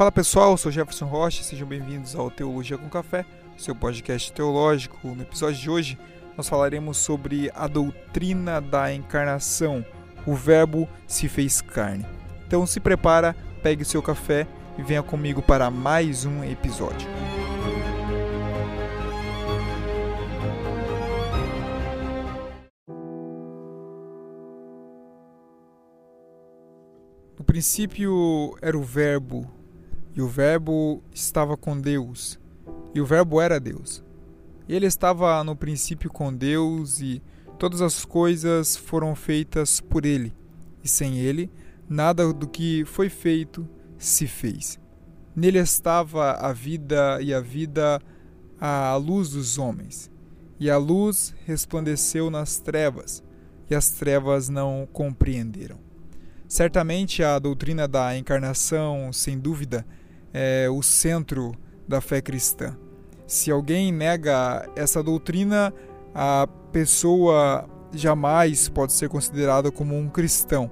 Fala pessoal, eu sou Jefferson Rocha, sejam bem-vindos ao Teologia com Café, seu podcast teológico. No episódio de hoje, nós falaremos sobre a doutrina da encarnação. O Verbo se fez carne. Então se prepara, pegue seu café e venha comigo para mais um episódio. No princípio era o Verbo, e o Verbo estava com Deus, e o Verbo era Deus. Ele estava no princípio com Deus, e todas as coisas foram feitas por ele, e sem ele, nada do que foi feito se fez. Nele estava a vida, e a vida a luz dos homens. E a luz resplandeceu nas trevas, e as trevas não compreenderam. Certamente a doutrina da encarnação, sem dúvida, é o centro da fé cristã. Se alguém nega essa doutrina, a pessoa jamais pode ser considerada como um cristão.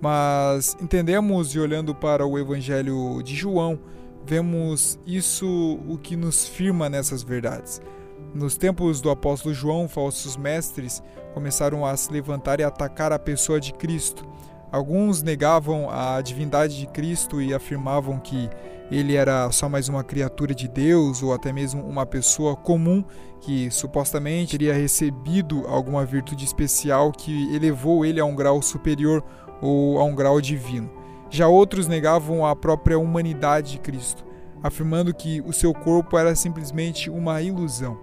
Mas entendemos e olhando para o Evangelho de João, vemos isso o que nos firma nessas verdades. Nos tempos do apóstolo João, falsos mestres começaram a se levantar e atacar a pessoa de Cristo. Alguns negavam a divindade de Cristo e afirmavam que ele era só mais uma criatura de Deus ou até mesmo uma pessoa comum que supostamente teria recebido alguma virtude especial que elevou ele a um grau superior ou a um grau divino. Já outros negavam a própria humanidade de Cristo, afirmando que o seu corpo era simplesmente uma ilusão.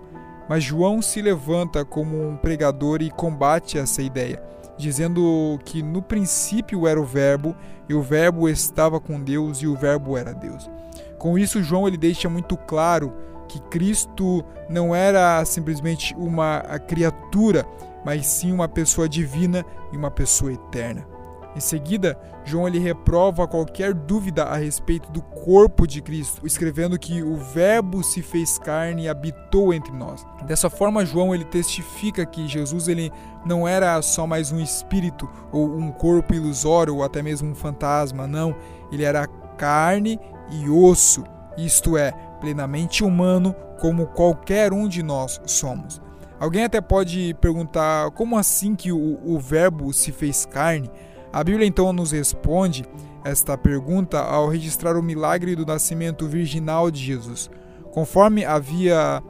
Mas João se levanta como um pregador e combate essa ideia dizendo que no princípio era o Verbo, e o Verbo estava com Deus, e o Verbo era Deus. Com isso, João ele deixa muito claro que Cristo não era simplesmente uma criatura, mas sim uma pessoa divina e uma pessoa eterna. Em seguida, João ele reprova qualquer dúvida a respeito do corpo de Cristo, escrevendo que o Verbo se fez carne e habitou entre nós. Dessa forma, João ele testifica que Jesus ele não era só mais um espírito ou um corpo ilusório ou até mesmo um fantasma, não, ele era carne e osso, isto é, plenamente humano como qualquer um de nós somos. Alguém até pode perguntar como assim que o, o Verbo se fez carne? A Bíblia então nos responde esta pergunta ao registrar o milagre do nascimento virginal de Jesus. Conforme havia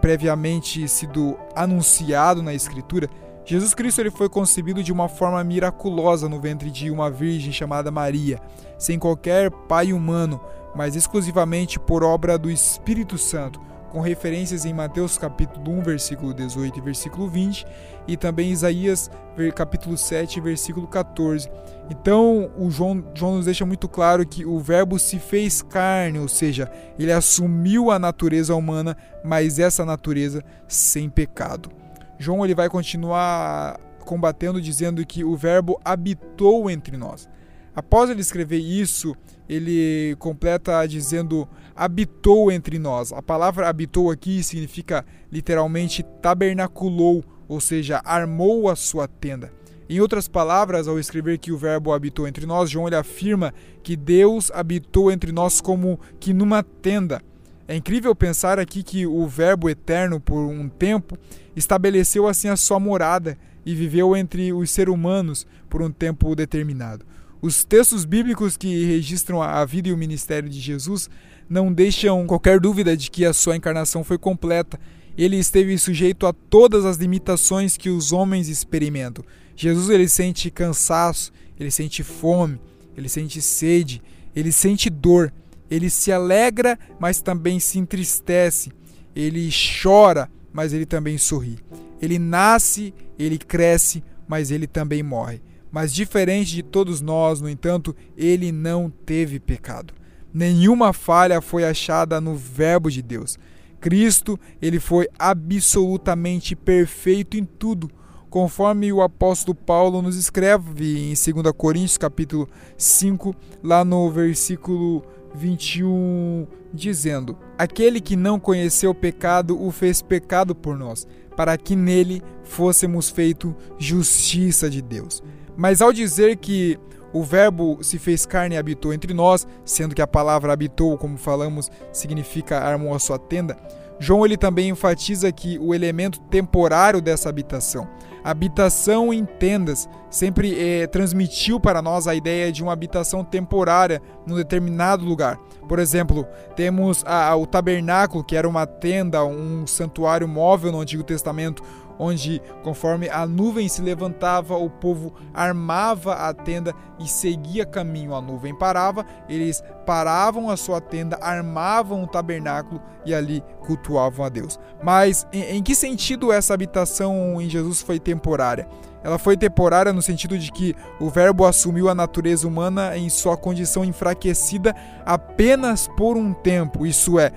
previamente sido anunciado na Escritura, Jesus Cristo ele foi concebido de uma forma miraculosa no ventre de uma virgem chamada Maria, sem qualquer pai humano, mas exclusivamente por obra do Espírito Santo com referências em Mateus capítulo 1, versículo 18 e versículo 20, e também Isaías capítulo 7, versículo 14. Então, o João, João nos deixa muito claro que o verbo se fez carne, ou seja, ele assumiu a natureza humana, mas essa natureza sem pecado. João ele vai continuar combatendo dizendo que o verbo habitou entre nós. Após ele escrever isso, ele completa dizendo habitou entre nós. A palavra habitou aqui significa literalmente tabernaculou, ou seja, armou a sua tenda. Em outras palavras, ao escrever que o verbo habitou entre nós, João ele afirma que Deus habitou entre nós como que numa tenda. É incrível pensar aqui que o Verbo eterno, por um tempo, estabeleceu assim a sua morada e viveu entre os seres humanos por um tempo determinado. Os textos bíblicos que registram a vida e o ministério de Jesus não deixam qualquer dúvida de que a sua encarnação foi completa. Ele esteve sujeito a todas as limitações que os homens experimentam. Jesus ele sente cansaço, ele sente fome, ele sente sede, ele sente dor, ele se alegra, mas também se entristece. Ele chora, mas ele também sorri. Ele nasce, ele cresce, mas ele também morre. Mas diferente de todos nós, no entanto, ele não teve pecado. Nenhuma falha foi achada no verbo de Deus. Cristo, ele foi absolutamente perfeito em tudo, conforme o apóstolo Paulo nos escreve em 2 Coríntios capítulo 5, lá no versículo 21, dizendo: Aquele que não conheceu o pecado o fez pecado por nós, para que nele fôssemos feito justiça de Deus. Mas ao dizer que o Verbo se fez carne e habitou entre nós, sendo que a palavra habitou, como falamos, significa armou a sua tenda. João ele também enfatiza que o elemento temporário dessa habitação, habitação em tendas, sempre eh, transmitiu para nós a ideia de uma habitação temporária num determinado lugar. Por exemplo, temos a, a, o tabernáculo, que era uma tenda, um santuário móvel no Antigo Testamento, onde, conforme a nuvem se levantava, o povo armava a tenda e seguia caminho. A nuvem parava, eles paravam a sua tenda, armavam o tabernáculo e ali cultuavam a Deus. Mas em, em que sentido essa habitação em Jesus foi temporária? Ela foi temporária no sentido de que o Verbo assumiu a natureza humana em sua condição enfraquecida apenas por um tempo, isso é,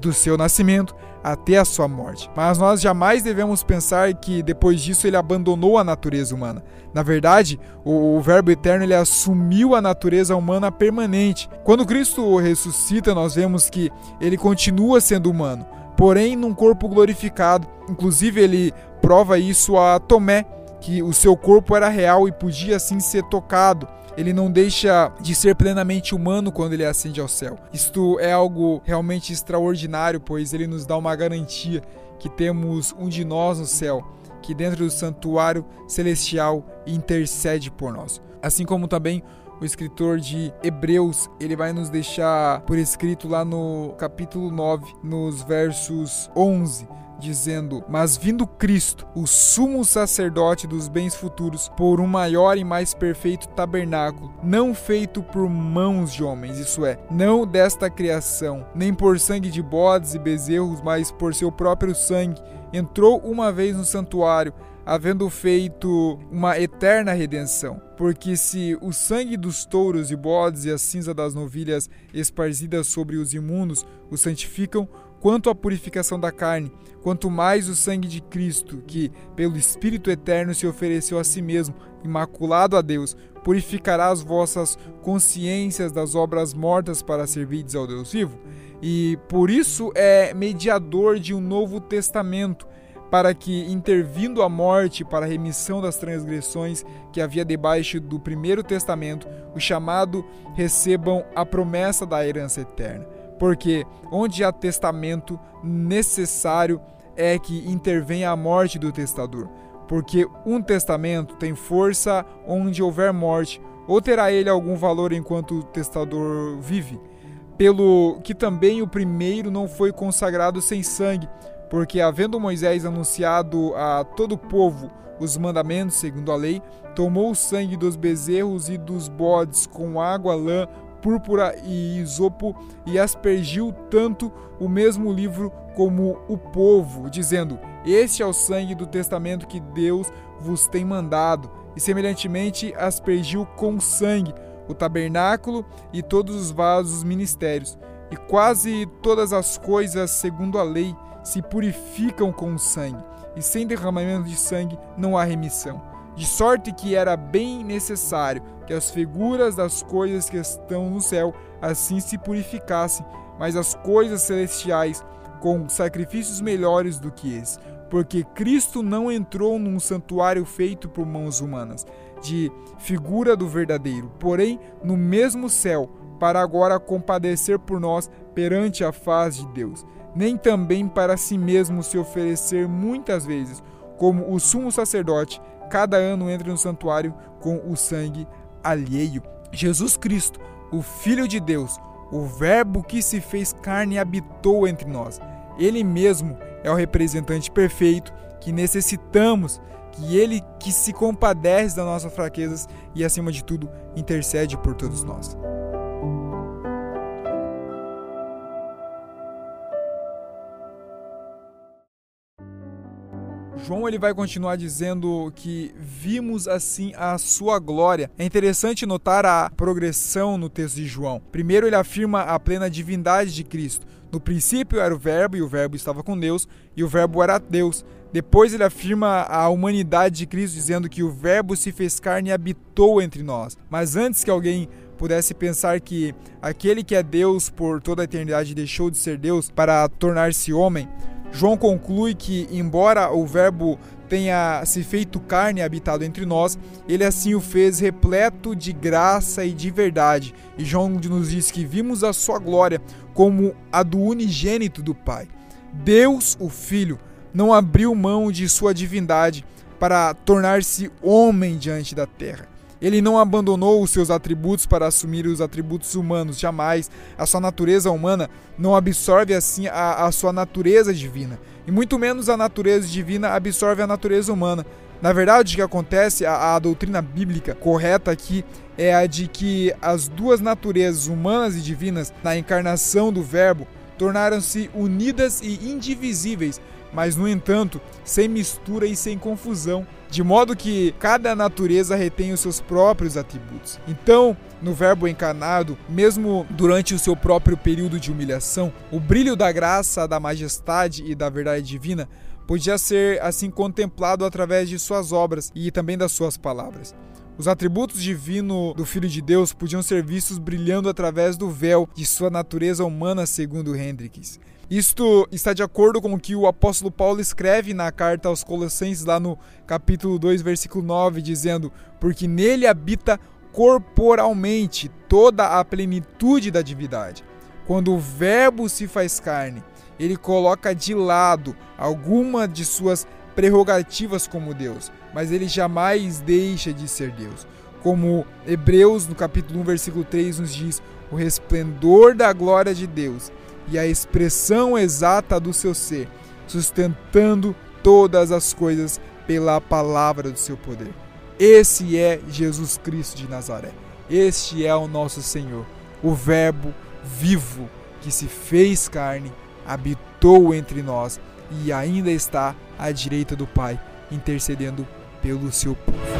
do seu nascimento até a sua morte. Mas nós jamais devemos pensar que depois disso ele abandonou a natureza humana. Na verdade, o, o, Verbo eterno ele assumiu a natureza humana permanente. Quando Cristo ressuscita, nós vemos que ele continua sendo humano, porém num corpo glorificado. Inclusive, ele prova isso a Tomé, que o seu corpo era real e podia assim ser tocado ele não deixa de ser plenamente humano quando ele ascende ao céu. Isto é algo realmente extraordinário, pois ele nos dá uma garantia que temos um de nós no céu, que dentro do santuário celestial intercede por nós. Assim como também o escritor de Hebreus, ele vai nos deixar por escrito lá no capítulo 9, nos versos 11 dizendo: Mas vindo Cristo, o sumo sacerdote dos bens futuros, por um maior e mais perfeito tabernáculo, não feito por mãos de homens, isso é, não desta criação, nem por sangue de bodes e bezerros, mas por seu próprio sangue, entrou uma vez no santuário havendo feito uma eterna redenção. Porque se o sangue dos touros e bodes e a cinza das novilhas esparzidas sobre os imundos o santificam, quanto à purificação da carne, quanto mais o sangue de Cristo, que pelo Espírito eterno se ofereceu a si mesmo, imaculado a Deus, purificará as vossas consciências das obras mortas para servirdes ao Deus vivo. E por isso é mediador de um novo testamento para que, intervindo a morte para a remissão das transgressões que havia debaixo do primeiro testamento, o chamado recebam a promessa da herança eterna. Porque onde há testamento, necessário é que intervenha a morte do testador. Porque um testamento tem força onde houver morte, ou terá ele algum valor enquanto o testador vive? Pelo que também o primeiro não foi consagrado sem sangue, porque, havendo Moisés anunciado a todo o povo os mandamentos segundo a lei, tomou o sangue dos bezerros e dos bodes com água, lã, púrpura e isopo e aspergiu tanto o mesmo livro como o povo, dizendo: Este é o sangue do testamento que Deus vos tem mandado. E semelhantemente aspergiu com sangue o tabernáculo e todos os vasos ministérios. E quase todas as coisas, segundo a lei, se purificam com o sangue, e sem derramamento de sangue não há remissão. De sorte que era bem necessário que as figuras das coisas que estão no céu assim se purificassem, mas as coisas celestiais com sacrifícios melhores do que esse, porque Cristo não entrou num santuário feito por mãos humanas, de figura do verdadeiro, porém no mesmo céu, para agora compadecer por nós perante a face de Deus nem também para si mesmo se oferecer muitas vezes, como o sumo sacerdote cada ano entra no santuário com o sangue alheio. Jesus Cristo, o Filho de Deus, o Verbo que se fez carne e habitou entre nós. Ele mesmo é o representante perfeito que necessitamos, que ele que se compadece das nossas fraquezas e acima de tudo intercede por todos nós. João ele vai continuar dizendo que vimos assim a sua glória. É interessante notar a progressão no texto de João. Primeiro ele afirma a plena divindade de Cristo. No princípio era o Verbo e o Verbo estava com Deus e o Verbo era Deus. Depois ele afirma a humanidade de Cristo, dizendo que o Verbo se fez carne e habitou entre nós. Mas antes que alguém pudesse pensar que aquele que é Deus por toda a eternidade deixou de ser Deus para tornar-se homem, João conclui que, embora o Verbo tenha se feito carne e habitado entre nós, ele assim o fez repleto de graça e de verdade. E João nos diz que vimos a sua glória como a do unigênito do Pai. Deus, o Filho, não abriu mão de sua divindade para tornar-se homem diante da terra. Ele não abandonou os seus atributos para assumir os atributos humanos, jamais. A sua natureza humana não absorve assim a, a sua natureza divina, e muito menos a natureza divina absorve a natureza humana. Na verdade, o que acontece, a, a doutrina bíblica correta aqui é a de que as duas naturezas, humanas e divinas, na encarnação do Verbo, tornaram-se unidas e indivisíveis, mas, no entanto, sem mistura e sem confusão, de modo que cada natureza retém os seus próprios atributos. Então, no Verbo encarnado, mesmo durante o seu próprio período de humilhação, o brilho da graça, da majestade e da verdade divina podia ser assim contemplado através de suas obras e também das suas palavras. Os atributos divinos do Filho de Deus podiam ser vistos brilhando através do véu de sua natureza humana, segundo Hendricks. Isto está de acordo com o que o apóstolo Paulo escreve na carta aos Colossenses, lá no capítulo 2, versículo 9, dizendo: Porque nele habita corporalmente toda a plenitude da divindade. Quando o Verbo se faz carne, ele coloca de lado alguma de suas prerrogativas como Deus, mas ele jamais deixa de ser Deus. Como Hebreus, no capítulo 1, versículo 3, nos diz: o resplendor da glória de Deus e a expressão exata do seu ser, sustentando todas as coisas pela palavra do seu poder. Esse é Jesus Cristo de Nazaré. Este é o nosso Senhor, o Verbo vivo que se fez carne, habitou entre nós e ainda está à direita do Pai, intercedendo pelo seu povo.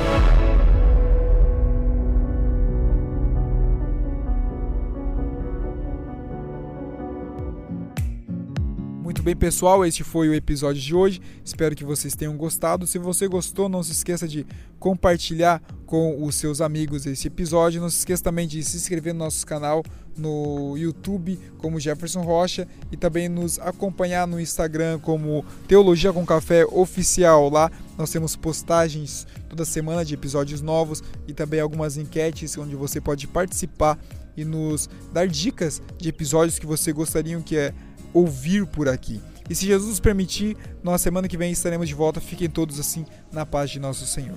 Bem, pessoal? Este foi o episódio de hoje. Espero que vocês tenham gostado. Se você gostou, não se esqueça de compartilhar com os seus amigos esse episódio. Não se esqueça também de se inscrever no nosso canal no YouTube como Jefferson Rocha e também nos acompanhar no Instagram como Teologia com Café Oficial. Lá nós temos postagens toda semana de episódios novos e também algumas enquetes onde você pode participar e nos dar dicas de episódios que você gostaria que é ouvir por aqui. E se Jesus nos permitir, na semana que vem estaremos de volta. Fiquem todos assim na paz de nosso Senhor.